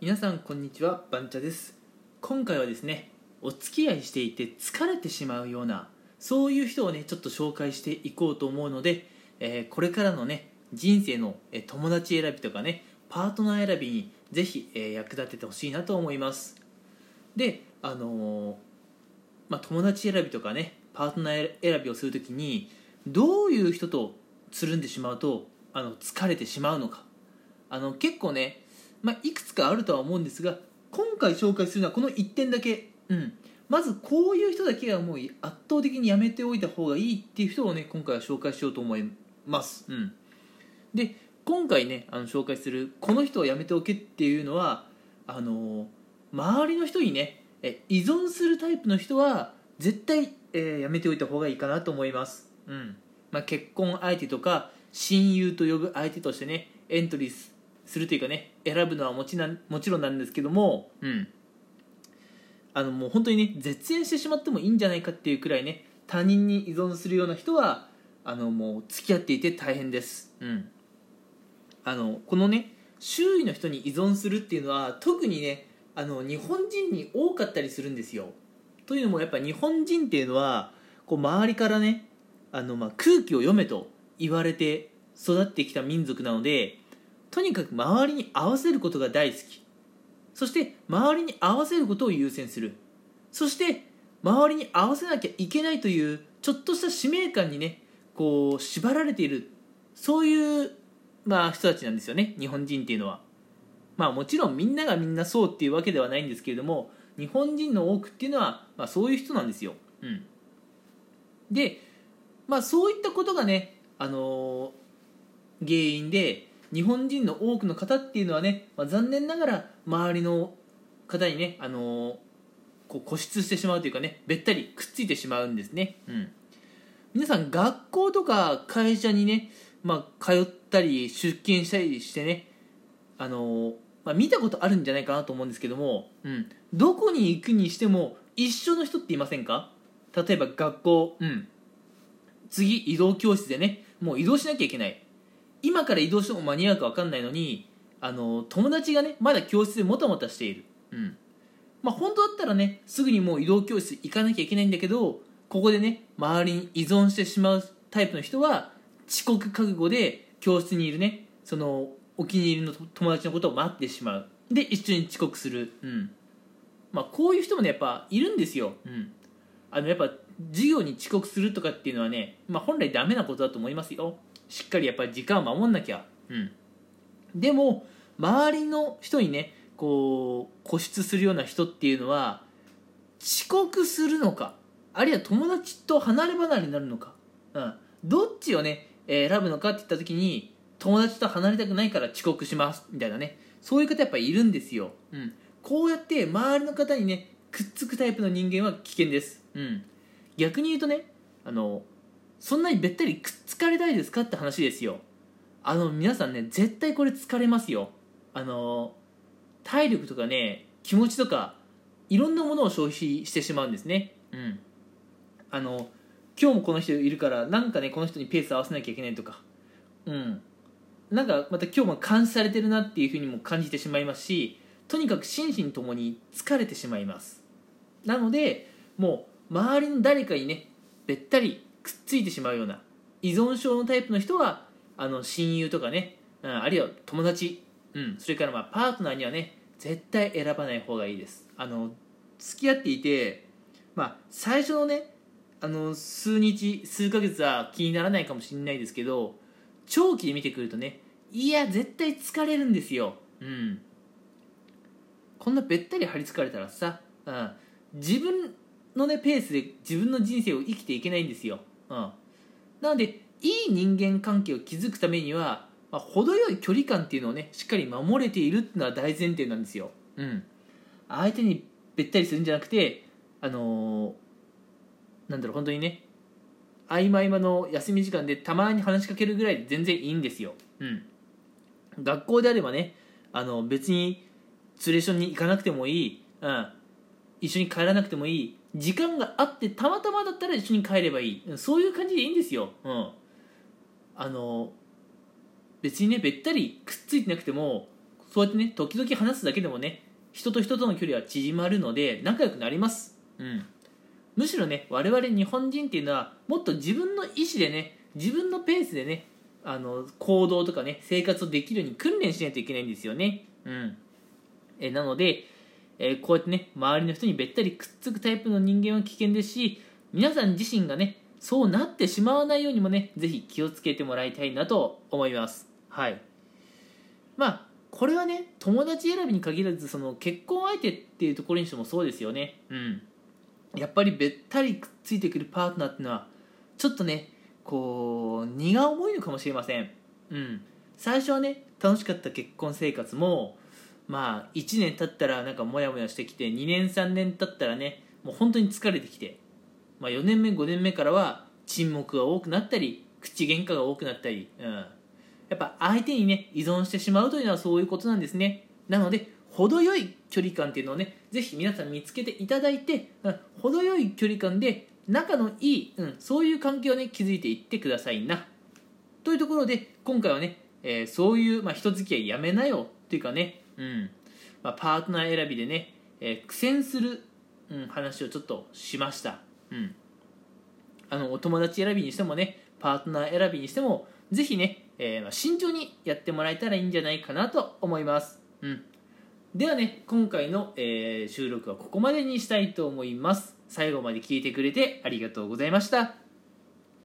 皆さんこんにちはバンチャです。今回はですねお付き合いしていて疲れてしまうようなそういう人をねちょっと紹介していこうと思うので、えーこれからのね人生のえ友達選びとかねパートナー選びにぜひ、えー役立ててほしいなと思います。であのーまあ、友達選びとかねパートナー選びをするときにどういう人とつるんでしまうとあの疲れてしまうのか。あの結構ね、まあ、いくつかあるとは思うんですが今回紹介するのはこの1点だけ、うん、まずこういう人だけはもう圧倒的にやめておいた方がいいっていう人をね今回は紹介しようと思います、うん、で今回ねあの紹介するこの人をやめておけっていうのはあの周りの人にねえ依存するタイプの人は絶対、えーやめておいた方がいいかなと思います、うん。まあ、結婚相手とか親友と呼ぶ相手としてねエントリーすするというかね選ぶのはもちなもちろんなんですけども、うん、あのもう本当にね絶縁してしまってもいいんじゃないかっていうくらいね他人に依存するような人はあのもう付き合っていて大変です、うん、あのこのね周囲の人に依存するっていうのは特にねあの日本人に多かったりするんですよ。というのもやっぱ日本人っていうのはこう周りからねあのまあ空気を読めと言われて育ってきた民族なのでとにかく周りに合わせることが大好き。そして周りに合わせることを優先する。そして周りに合わせなきゃいけないというちょっとした使命感にねこう縛られている。そういう、まあ、人たちなんですよね。日本人っていうのは。まあもちろんみんながみんなそうっていうわけではないんですけれども日本人の多くっていうのは、まあ、そういう人なんですよ、うん、でまあそういったことがね、あのー原因で日本人の多くの方っていうのはね、まあ、残念ながら周りの方にね、あのーこう固執してしまうというかねべったりくっついてしまうんですね、うん、皆さん学校とか会社にね、まあ、通ったり出勤したりしてねあのーまあ、見たことあるんじゃないかなと思うんですけども、うん、どこに行くにしても一緒の人っていませんか？例えば学校、うん、次移動教室でねもう移動しなきゃいけない今から移動しても間に合うか分かんないのにあの友達がねまだ教室でもたもたしている、うん。まあ、本当だったらねすぐにもう移動教室行かなきゃいけないんだけどここでね周りに依存してしまうタイプの人は遅刻覚悟で教室にいるねそのお気に入りの友達のことを待ってしまう。で一緒に遅刻する、うん。まあ、こういう人もねやっぱいるんですよ、うん、あのやっぱ授業に遅刻するとかっていうのはね、まあ、本来ダメなことだと思いますよ。しっかりやっぱり時間を守んなきゃ、うん、でも周りの人にねこう固執するような人っていうのは遅刻するのかあるいは友達と離れ離れになるのか、うん、どっちをねえー選ぶのかって言った時に友達と離れたくないから遅刻しますみたいなねそういう方やっぱりいるんですよ、うん、こうやって周りの方にねくっつくタイプの人間は危険です、うん、逆に言うとねあのそんなにべったりくっつかれたいですかって話ですよ。あの皆さんね絶対これ疲れますよ。あの体力とかね気持ちとかいろんなものを消費してしまうんですね。うん。あの今日もこの人いるからなんかねこの人にペース合わせなきゃいけないとか。うん。なんかまた今日も監視されてるなっていうふうにも感じてしまいますしとにかく心身ともに疲れてしまいます。なのでもう周りの誰かにねべったりくっついてしまうような依存症のタイプの人はあの親友とかね、うん、あるいは友達、うん、それからまあパートナーにはね絶対選ばない方がいいです。あの付き合っていて、まあ、最初のねあの数日数ヶ月は気にならないかもしれないですけど長期で見てくるとねいや絶対疲れるんですよ。うん。こんなべったり張り付かれたらさ、うん、自分のねペースで自分の人生を生きていけないんですよ、うん、なのでいい人間関係を築くためには、まあ、程よい距離感っていうのをねしっかり守れているっていうのは大前提なんですよ、うん、相手にべったりするんじゃなくてあのーなんだろう本当にね合間合間の休み時間でたまに話しかけるぐらいで全然いいんですよ、うん、学校であればねあの別にツレーションに行かなくてもいい、うん、一緒に帰らなくてもいい時間があってたまたまだったら一緒に帰ればいい。そういう感じでいいんですよ、うん、あの別にねべったりくっついてなくてもそうやってね時々話すだけでもね人と人との距離は縮まるので仲良くなります。うん。むしろね我々日本人っていうのはもっと自分の意思でね自分のペースでねあの行動とかね生活をできるように訓練しないといけないんですよね。うん。えなので、えーこうやってね周りの人にべったりくっつくタイプの人間は危険ですし皆さん自身がねそうなってしまわないようにもねぜひ気をつけてもらいたいなと思います。はい。まあこれはね友達選びに限らずその結婚相手っていうところにしてもそうですよね。うん。やっぱりべったりくっついてくるパートナーっていうのはちょっとねこう荷が重いのかもしれません。うん。最初はね楽しかった結婚生活もまあ1年経ったらなんかモヤモヤしてきて2年3年経ったらねもう本当に疲れてきて、まあ、4年目5年目からは沈黙が多くなったり口喧嘩が多くなったり、うん、やっぱ相手にね依存してしまうというのはそういうことなんですね。なので程よい距離感っていうのをねぜひ皆さん見つけていただいて、うん、程よい距離感で仲のいい、うん、そういう関係をね築いていってくださいな。というところで今回はね、えーそういう、まあ、人付き合いやめなよっていうかね、うん。まあ、パートナー選びでね、えー苦戦する、うん、話をちょっとしました、うん、あのお友達選びにしてもねパートナー選びにしてもぜひね、えーまあ慎重にやってもらえたらいいんじゃないかなと思います、うん、ではね今回の、えー収録はここまでにしたいと思います。最後まで聞いてくれてありがとうございました。